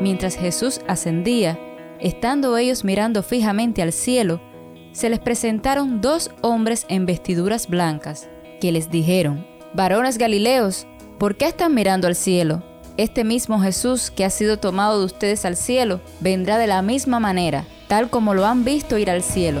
Mientras Jesús ascendía, estando ellos mirando fijamente al cielo, se les presentaron dos hombres en vestiduras blancas, que les dijeron, Varones Galileos, ¿por qué están mirando al cielo? Este mismo Jesús que ha sido tomado de ustedes al cielo, vendrá de la misma manera, tal como lo han visto ir al cielo.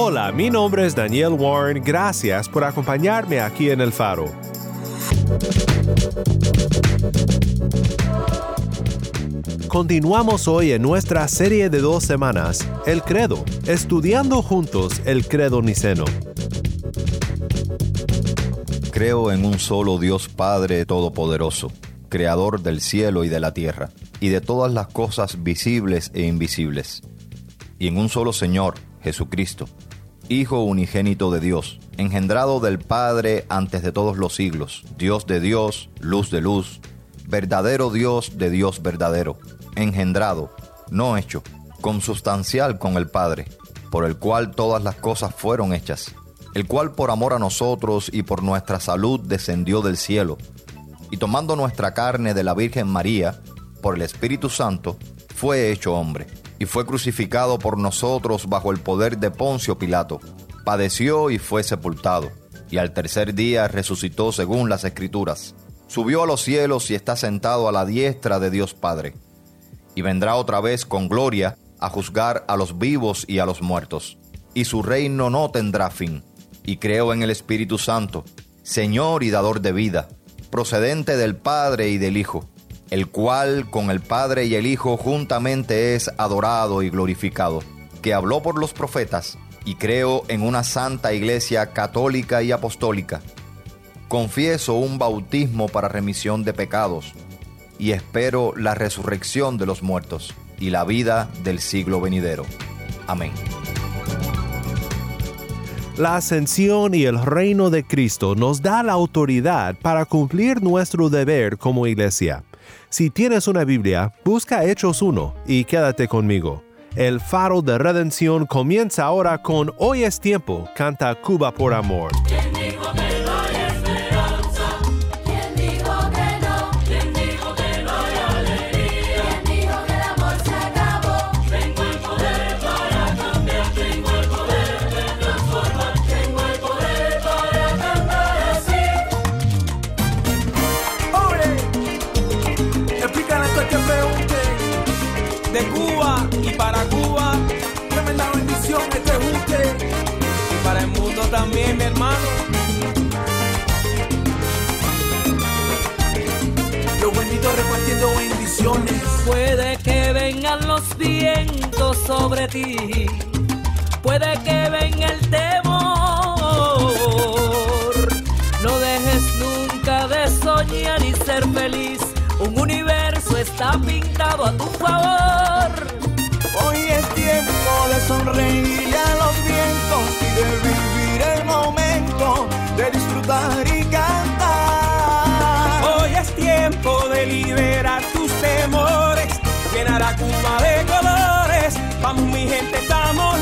Hola, mi nombre es Daniel Warren. Gracias por acompañarme aquí en El Faro. Continuamos hoy en nuestra serie de dos semanas, El Credo, estudiando juntos el Credo Niceno. Creo en un solo Dios Padre Todopoderoso, Creador del cielo y de la tierra, y de todas las cosas visibles e invisibles, y en un solo Señor, Jesucristo, Hijo unigénito de Dios, engendrado del Padre antes de todos los siglos, Dios de Dios, luz de luz, verdadero Dios de Dios verdadero, engendrado, no hecho, consubstancial con el Padre, por el cual todas las cosas fueron hechas, el cual por amor a nosotros y por nuestra salud descendió del cielo, y tomando nuestra carne de la Virgen María, por el Espíritu Santo, fue hecho hombre y fue crucificado por nosotros bajo el poder de Poncio Pilato. Padeció y fue sepultado, y al tercer día resucitó según las Escrituras. Subió a los cielos y está sentado a la diestra de Dios Padre. Y vendrá otra vez con gloria a juzgar a los vivos y a los muertos. Y su reino no tendrá fin. Y creo en el Espíritu Santo, Señor y dador de vida, procedente del Padre y del Hijo el cual con el Padre y el Hijo juntamente es adorado y glorificado, que habló por los profetas, y creo en una santa iglesia católica y apostólica. Confieso un bautismo para remisión de pecados, y espero la resurrección de los muertos y la vida del siglo venidero. Amén. La ascensión y el reino de Cristo nos da la autoridad para cumplir nuestro deber como iglesia. Si tienes una Biblia, busca Hechos 1 y quédate conmigo. El faro de redención comienza ahora con Hoy es tiempo, canta Cuba por amor. Puede que vengan los vientos sobre ti. Puede que venga el temor. No dejes nunca de soñar y ser feliz. Un universo está pintado a tu favor. Hoy es tiempo de sonreír a los vientos y de vivir el momento, de disfrutar llenar a Cuba de colores. Vamos mi gente, estamos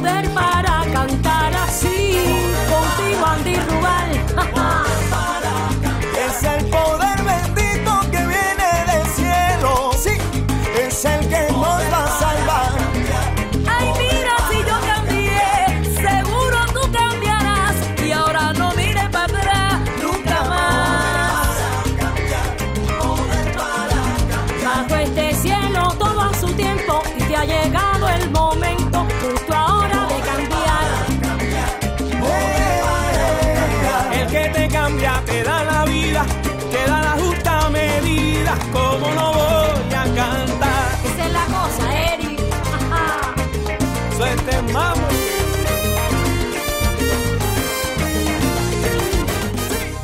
Roberto.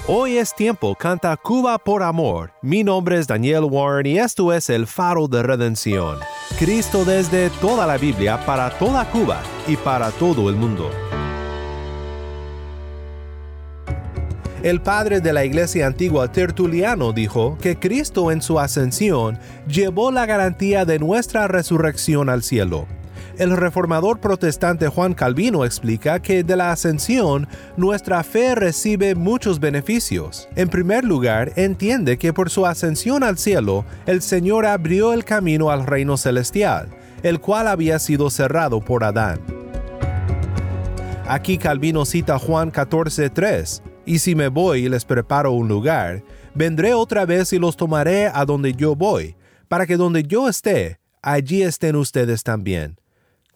Hoy es tiempo, canta Cuba por amor. Mi nombre es Daniel Warren y esto es el faro de redención. Cristo desde toda la Biblia para toda Cuba y para todo el mundo. El padre de la iglesia antigua Tertuliano dijo que Cristo en su ascensión llevó la garantía de nuestra resurrección al cielo. El reformador protestante Juan Calvino explica que de la ascensión nuestra fe recibe muchos beneficios. En primer lugar, entiende que por su ascensión al cielo, el Señor abrió el camino al reino celestial, el cual había sido cerrado por Adán. Aquí Calvino cita Juan 14:3, y si me voy y les preparo un lugar, vendré otra vez y los tomaré a donde yo voy, para que donde yo esté, allí estén ustedes también.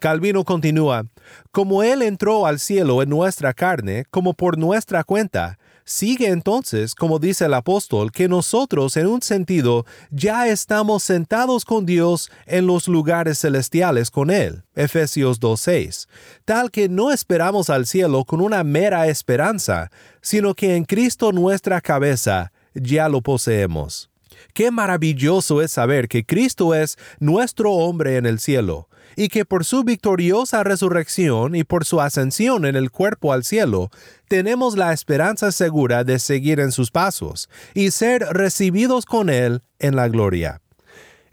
Calvino continúa, como Él entró al cielo en nuestra carne, como por nuestra cuenta, sigue entonces, como dice el apóstol, que nosotros en un sentido ya estamos sentados con Dios en los lugares celestiales con Él. Efesios 2.6. Tal que no esperamos al cielo con una mera esperanza, sino que en Cristo nuestra cabeza ya lo poseemos. Qué maravilloso es saber que Cristo es nuestro hombre en el cielo y que por su victoriosa resurrección y por su ascensión en el cuerpo al cielo, tenemos la esperanza segura de seguir en sus pasos y ser recibidos con Él en la gloria.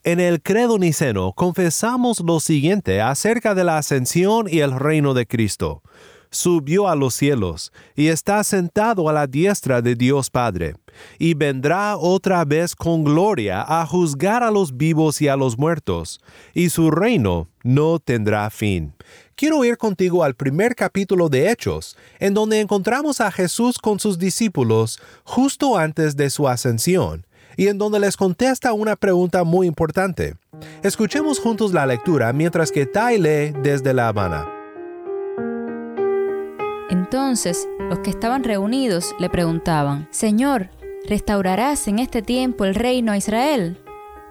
En el credo niceno confesamos lo siguiente acerca de la ascensión y el reino de Cristo. Subió a los cielos y está sentado a la diestra de Dios Padre, y vendrá otra vez con gloria a juzgar a los vivos y a los muertos, y su reino no tendrá fin. Quiero ir contigo al primer capítulo de Hechos, en donde encontramos a Jesús con sus discípulos justo antes de su ascensión, y en donde les contesta una pregunta muy importante. Escuchemos juntos la lectura mientras que Tai lee desde La Habana. Entonces los que estaban reunidos le preguntaban, Señor, ¿restaurarás en este tiempo el reino a Israel?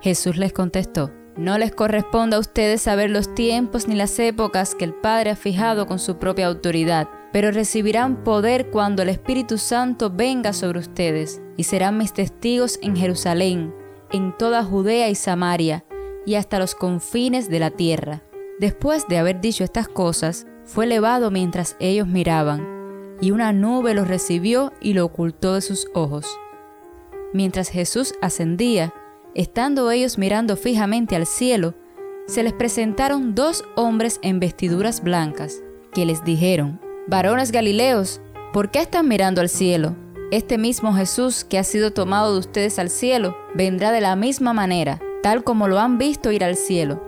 Jesús les contestó, No les corresponde a ustedes saber los tiempos ni las épocas que el Padre ha fijado con su propia autoridad, pero recibirán poder cuando el Espíritu Santo venga sobre ustedes, y serán mis testigos en Jerusalén, en toda Judea y Samaria, y hasta los confines de la tierra. Después de haber dicho estas cosas, fue elevado mientras ellos miraban, y una nube lo recibió y lo ocultó de sus ojos. Mientras Jesús ascendía, estando ellos mirando fijamente al cielo, se les presentaron dos hombres en vestiduras blancas, que les dijeron, Varones Galileos, ¿por qué están mirando al cielo? Este mismo Jesús que ha sido tomado de ustedes al cielo, vendrá de la misma manera, tal como lo han visto ir al cielo.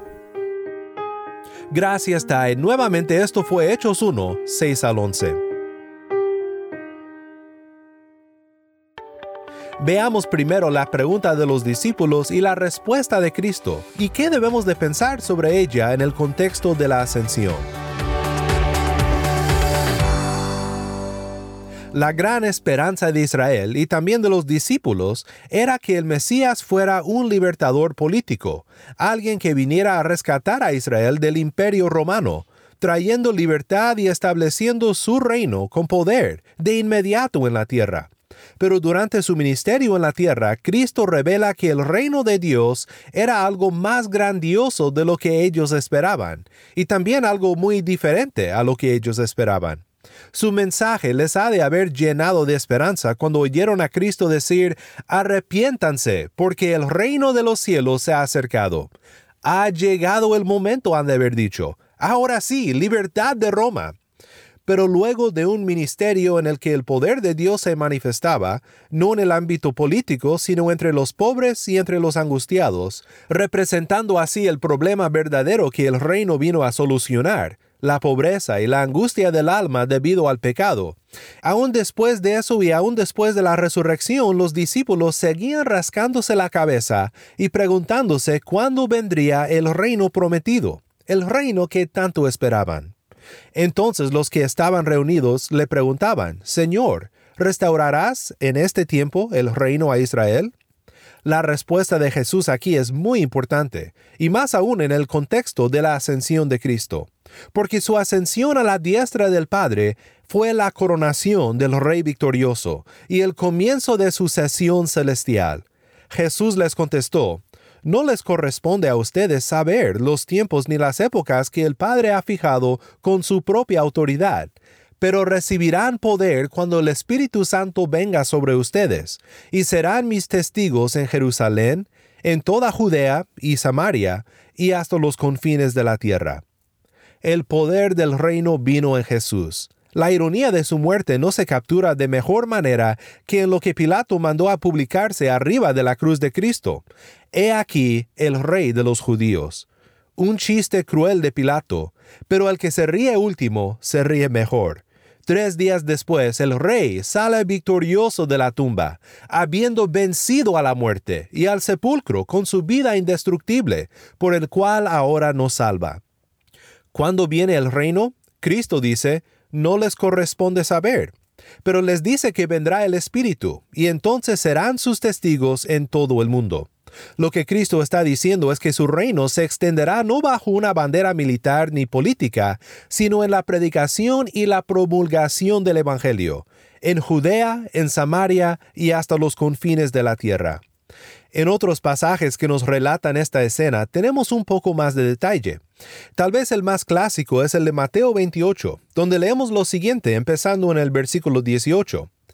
Gracias, Tai. Nuevamente esto fue Hechos 1, 6 al 11. Veamos primero la pregunta de los discípulos y la respuesta de Cristo, y qué debemos de pensar sobre ella en el contexto de la ascensión. La gran esperanza de Israel y también de los discípulos era que el Mesías fuera un libertador político, alguien que viniera a rescatar a Israel del imperio romano, trayendo libertad y estableciendo su reino con poder de inmediato en la tierra. Pero durante su ministerio en la tierra, Cristo revela que el reino de Dios era algo más grandioso de lo que ellos esperaban, y también algo muy diferente a lo que ellos esperaban. Su mensaje les ha de haber llenado de esperanza cuando oyeron a Cristo decir, arrepiéntanse, porque el reino de los cielos se ha acercado. Ha llegado el momento, han de haber dicho. Ahora sí, libertad de Roma. Pero luego de un ministerio en el que el poder de Dios se manifestaba, no en el ámbito político, sino entre los pobres y entre los angustiados, representando así el problema verdadero que el reino vino a solucionar, la pobreza y la angustia del alma debido al pecado. Aún después de eso y aún después de la resurrección, los discípulos seguían rascándose la cabeza y preguntándose cuándo vendría el reino prometido, el reino que tanto esperaban. Entonces los que estaban reunidos le preguntaban, Señor, ¿restaurarás en este tiempo el reino a Israel? La respuesta de Jesús aquí es muy importante, y más aún en el contexto de la ascensión de Cristo, porque su ascensión a la diestra del Padre fue la coronación del Rey victorioso y el comienzo de su sesión celestial. Jesús les contestó, no les corresponde a ustedes saber los tiempos ni las épocas que el Padre ha fijado con su propia autoridad, pero recibirán poder cuando el Espíritu Santo venga sobre ustedes, y serán mis testigos en Jerusalén, en toda Judea y Samaria, y hasta los confines de la tierra. El poder del reino vino en Jesús. La ironía de su muerte no se captura de mejor manera que en lo que Pilato mandó a publicarse arriba de la cruz de Cristo. He aquí el rey de los judíos. Un chiste cruel de Pilato, pero el que se ríe último se ríe mejor. Tres días después, el rey sale victorioso de la tumba, habiendo vencido a la muerte y al sepulcro con su vida indestructible, por el cual ahora nos salva. Cuando viene el reino, Cristo dice, no les corresponde saber, pero les dice que vendrá el Espíritu, y entonces serán sus testigos en todo el mundo. Lo que Cristo está diciendo es que su reino se extenderá no bajo una bandera militar ni política, sino en la predicación y la promulgación del Evangelio, en Judea, en Samaria y hasta los confines de la tierra. En otros pasajes que nos relatan esta escena tenemos un poco más de detalle. Tal vez el más clásico es el de Mateo 28, donde leemos lo siguiente empezando en el versículo 18.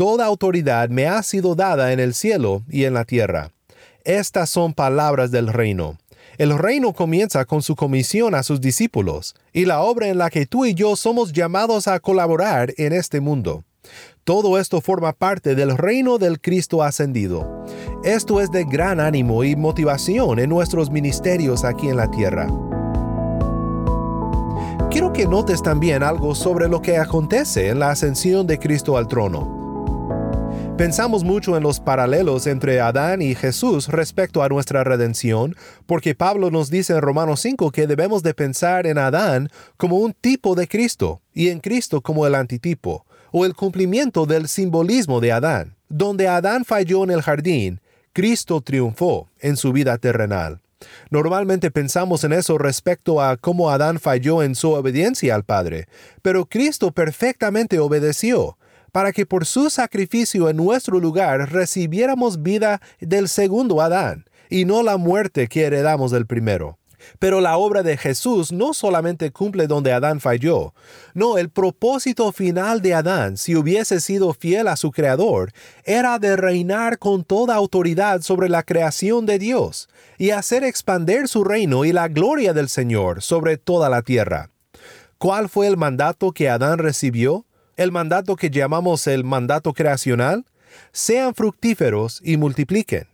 Toda autoridad me ha sido dada en el cielo y en la tierra. Estas son palabras del reino. El reino comienza con su comisión a sus discípulos y la obra en la que tú y yo somos llamados a colaborar en este mundo. Todo esto forma parte del reino del Cristo ascendido. Esto es de gran ánimo y motivación en nuestros ministerios aquí en la tierra. Quiero que notes también algo sobre lo que acontece en la ascensión de Cristo al trono. Pensamos mucho en los paralelos entre Adán y Jesús respecto a nuestra redención, porque Pablo nos dice en Romanos 5 que debemos de pensar en Adán como un tipo de Cristo y en Cristo como el antitipo, o el cumplimiento del simbolismo de Adán. Donde Adán falló en el jardín, Cristo triunfó en su vida terrenal. Normalmente pensamos en eso respecto a cómo Adán falló en su obediencia al Padre, pero Cristo perfectamente obedeció para que por su sacrificio en nuestro lugar recibiéramos vida del segundo Adán, y no la muerte que heredamos del primero. Pero la obra de Jesús no solamente cumple donde Adán falló, no, el propósito final de Adán, si hubiese sido fiel a su Creador, era de reinar con toda autoridad sobre la creación de Dios y hacer expander su reino y la gloria del Señor sobre toda la tierra. ¿Cuál fue el mandato que Adán recibió? El mandato que llamamos el mandato creacional, sean fructíferos y multipliquen.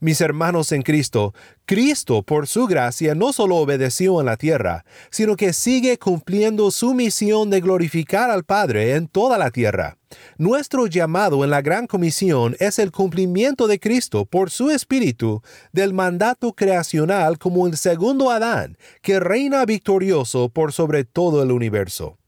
Mis hermanos en Cristo, Cristo por su gracia no solo obedeció en la tierra, sino que sigue cumpliendo su misión de glorificar al Padre en toda la tierra. Nuestro llamado en la Gran Comisión es el cumplimiento de Cristo por su Espíritu del mandato creacional como el segundo Adán, que reina victorioso por sobre todo el universo.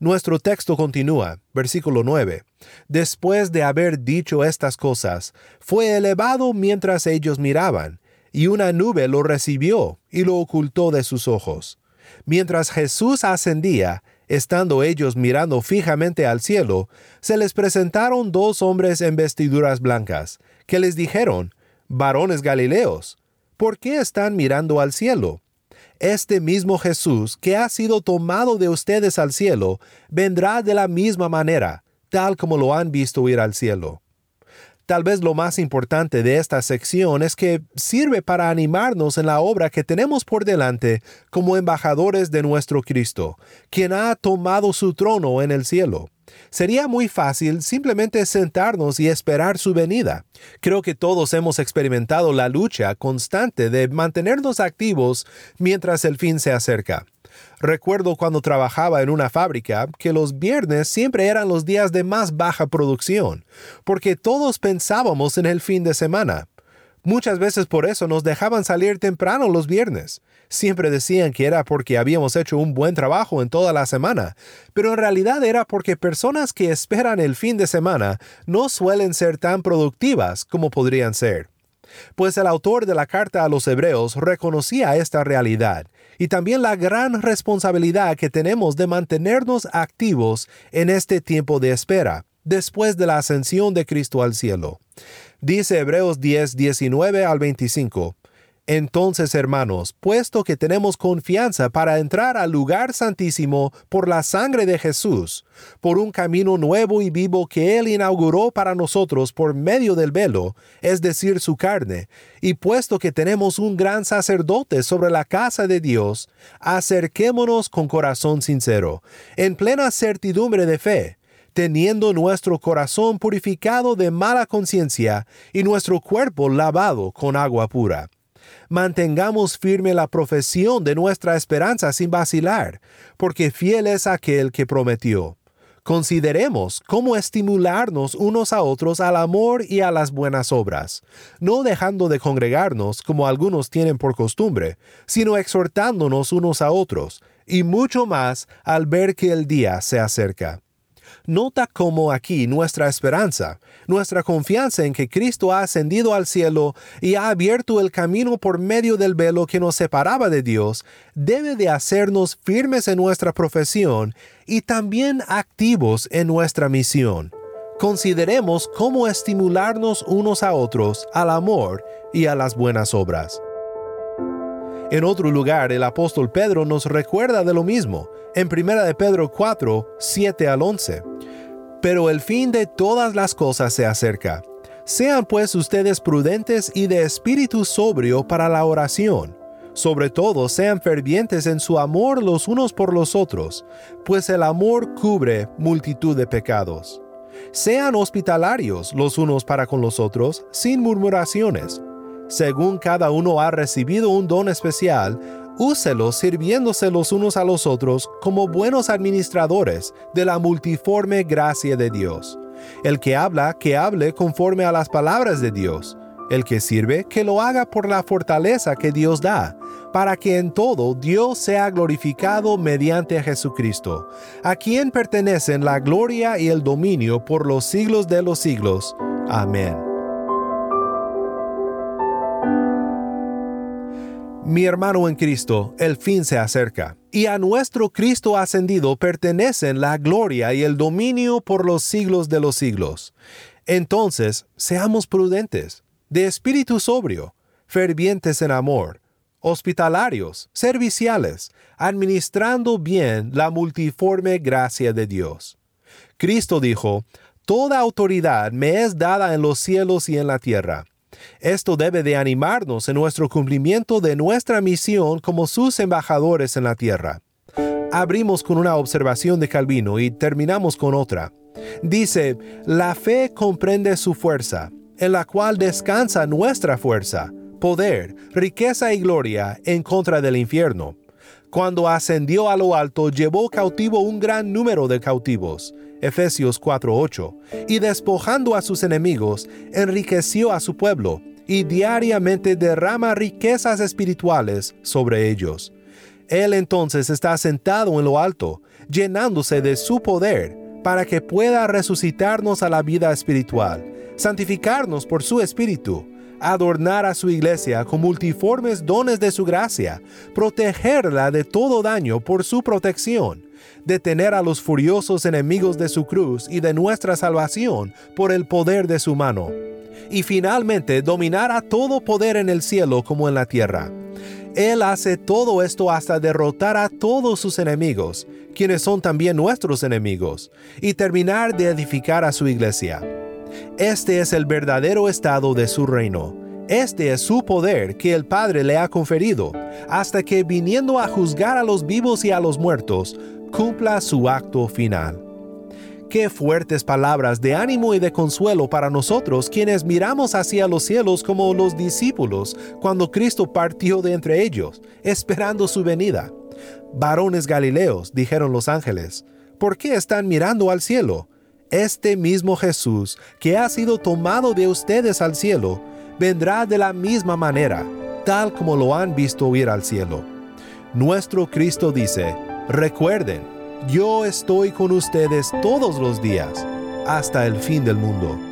Nuestro texto continúa, versículo 9. Después de haber dicho estas cosas, fue elevado mientras ellos miraban, y una nube lo recibió y lo ocultó de sus ojos. Mientras Jesús ascendía, estando ellos mirando fijamente al cielo, se les presentaron dos hombres en vestiduras blancas, que les dijeron, varones Galileos, ¿por qué están mirando al cielo? Este mismo Jesús que ha sido tomado de ustedes al cielo, vendrá de la misma manera, tal como lo han visto ir al cielo. Tal vez lo más importante de esta sección es que sirve para animarnos en la obra que tenemos por delante como embajadores de nuestro Cristo, quien ha tomado su trono en el cielo. Sería muy fácil simplemente sentarnos y esperar su venida. Creo que todos hemos experimentado la lucha constante de mantenernos activos mientras el fin se acerca. Recuerdo cuando trabajaba en una fábrica que los viernes siempre eran los días de más baja producción, porque todos pensábamos en el fin de semana. Muchas veces por eso nos dejaban salir temprano los viernes. Siempre decían que era porque habíamos hecho un buen trabajo en toda la semana, pero en realidad era porque personas que esperan el fin de semana no suelen ser tan productivas como podrían ser. Pues el autor de la carta a los hebreos reconocía esta realidad y también la gran responsabilidad que tenemos de mantenernos activos en este tiempo de espera, después de la ascensión de Cristo al cielo. Dice Hebreos 10, 19 al 25. Entonces, hermanos, puesto que tenemos confianza para entrar al lugar santísimo por la sangre de Jesús, por un camino nuevo y vivo que Él inauguró para nosotros por medio del velo, es decir, su carne, y puesto que tenemos un gran sacerdote sobre la casa de Dios, acerquémonos con corazón sincero, en plena certidumbre de fe, teniendo nuestro corazón purificado de mala conciencia y nuestro cuerpo lavado con agua pura mantengamos firme la profesión de nuestra esperanza sin vacilar, porque fiel es aquel que prometió. Consideremos cómo estimularnos unos a otros al amor y a las buenas obras, no dejando de congregarnos como algunos tienen por costumbre, sino exhortándonos unos a otros, y mucho más al ver que el día se acerca. Nota cómo aquí nuestra esperanza, nuestra confianza en que Cristo ha ascendido al cielo y ha abierto el camino por medio del velo que nos separaba de Dios, debe de hacernos firmes en nuestra profesión y también activos en nuestra misión. Consideremos cómo estimularnos unos a otros al amor y a las buenas obras. En otro lugar, el apóstol Pedro nos recuerda de lo mismo, en 1 de Pedro 4, 7 al 11. Pero el fin de todas las cosas se acerca. Sean pues ustedes prudentes y de espíritu sobrio para la oración. Sobre todo sean fervientes en su amor los unos por los otros, pues el amor cubre multitud de pecados. Sean hospitalarios los unos para con los otros, sin murmuraciones. Según cada uno ha recibido un don especial, úselos sirviéndose los unos a los otros como buenos administradores de la multiforme gracia de Dios. El que habla, que hable conforme a las palabras de Dios. El que sirve, que lo haga por la fortaleza que Dios da, para que en todo Dios sea glorificado mediante Jesucristo, a quien pertenecen la gloria y el dominio por los siglos de los siglos. Amén. Mi hermano en Cristo, el fin se acerca, y a nuestro Cristo ascendido pertenecen la gloria y el dominio por los siglos de los siglos. Entonces, seamos prudentes, de espíritu sobrio, fervientes en amor, hospitalarios, serviciales, administrando bien la multiforme gracia de Dios. Cristo dijo, Toda autoridad me es dada en los cielos y en la tierra. Esto debe de animarnos en nuestro cumplimiento de nuestra misión como sus embajadores en la tierra. Abrimos con una observación de Calvino y terminamos con otra. Dice, la fe comprende su fuerza, en la cual descansa nuestra fuerza, poder, riqueza y gloria en contra del infierno. Cuando ascendió a lo alto, llevó cautivo un gran número de cautivos. Efesios 4:8. Y despojando a sus enemigos, enriqueció a su pueblo, y diariamente derrama riquezas espirituales sobre ellos. Él entonces está sentado en lo alto, llenándose de su poder, para que pueda resucitarnos a la vida espiritual, santificarnos por su espíritu, adornar a su iglesia con multiformes dones de su gracia, protegerla de todo daño por su protección, detener a los furiosos enemigos de su cruz y de nuestra salvación por el poder de su mano, y finalmente dominar a todo poder en el cielo como en la tierra. Él hace todo esto hasta derrotar a todos sus enemigos, quienes son también nuestros enemigos, y terminar de edificar a su iglesia. Este es el verdadero estado de su reino. Este es su poder que el Padre le ha conferido, hasta que viniendo a juzgar a los vivos y a los muertos, cumpla su acto final. Qué fuertes palabras de ánimo y de consuelo para nosotros quienes miramos hacia los cielos como los discípulos cuando Cristo partió de entre ellos, esperando su venida. Varones Galileos, dijeron los ángeles, ¿por qué están mirando al cielo? Este mismo Jesús, que ha sido tomado de ustedes al cielo, vendrá de la misma manera, tal como lo han visto ir al cielo. Nuestro Cristo dice, recuerden, yo estoy con ustedes todos los días, hasta el fin del mundo.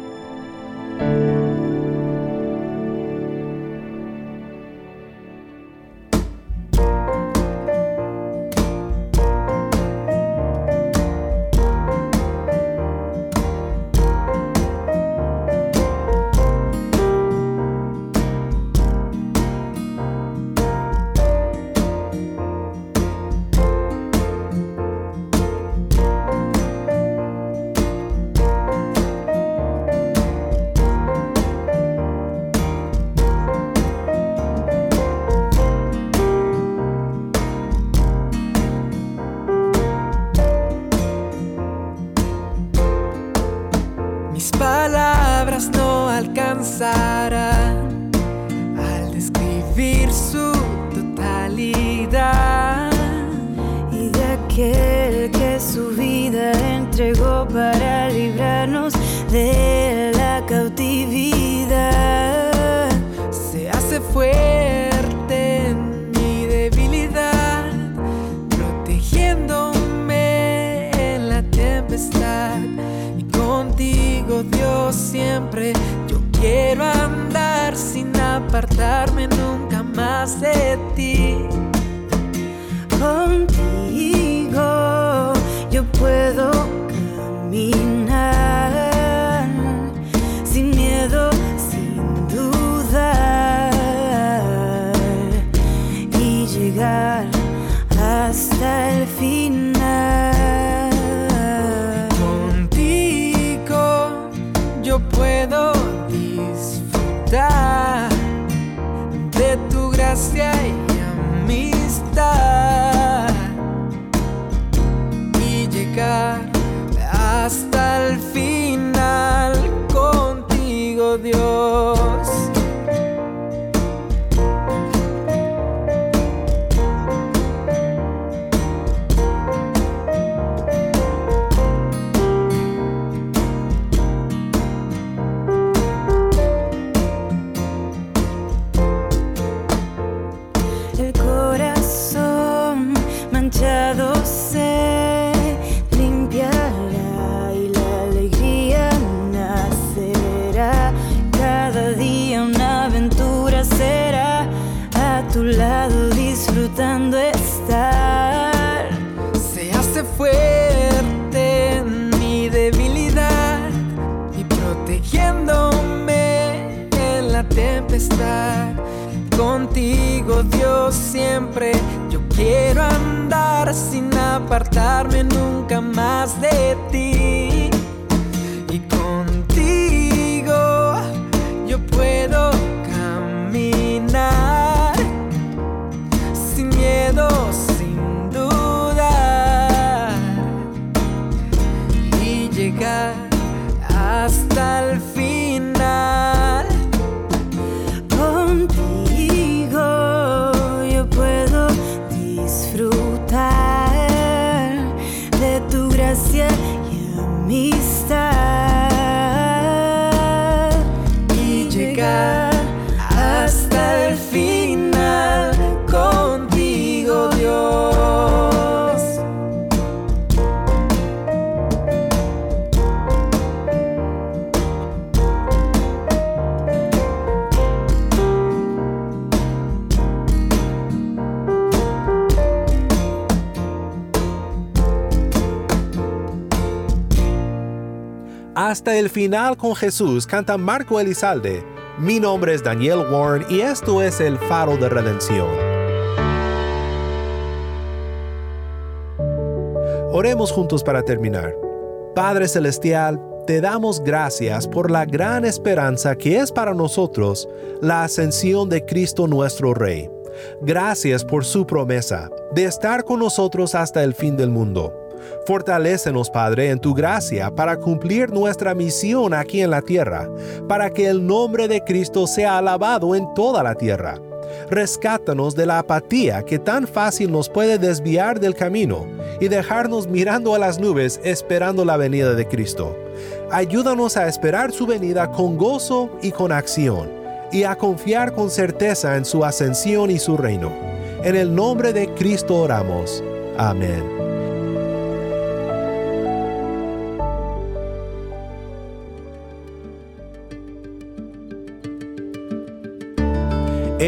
Apartarme nunca más de ti. Hasta el final con Jesús canta Marco Elizalde. Mi nombre es Daniel Warren y esto es el faro de redención. Oremos juntos para terminar. Padre Celestial, te damos gracias por la gran esperanza que es para nosotros la ascensión de Cristo nuestro Rey. Gracias por su promesa de estar con nosotros hasta el fin del mundo. Fortalécenos, Padre, en tu gracia para cumplir nuestra misión aquí en la tierra, para que el nombre de Cristo sea alabado en toda la tierra. Rescátanos de la apatía que tan fácil nos puede desviar del camino y dejarnos mirando a las nubes esperando la venida de Cristo. Ayúdanos a esperar su venida con gozo y con acción, y a confiar con certeza en su ascensión y su reino. En el nombre de Cristo oramos. Amén.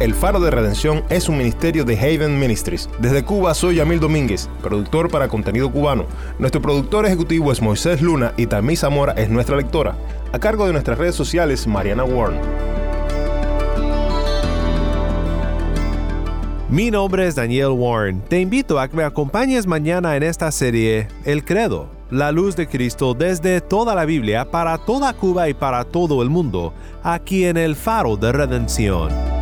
El Faro de Redención es un ministerio de Haven Ministries. Desde Cuba soy Yamil Domínguez, productor para contenido cubano. Nuestro productor ejecutivo es Moisés Luna y Tammy Zamora es nuestra lectora. A cargo de nuestras redes sociales, Mariana Warren. Mi nombre es Daniel Warren. Te invito a que me acompañes mañana en esta serie El Credo, la luz de Cristo desde toda la Biblia para toda Cuba y para todo el mundo, aquí en el Faro de Redención.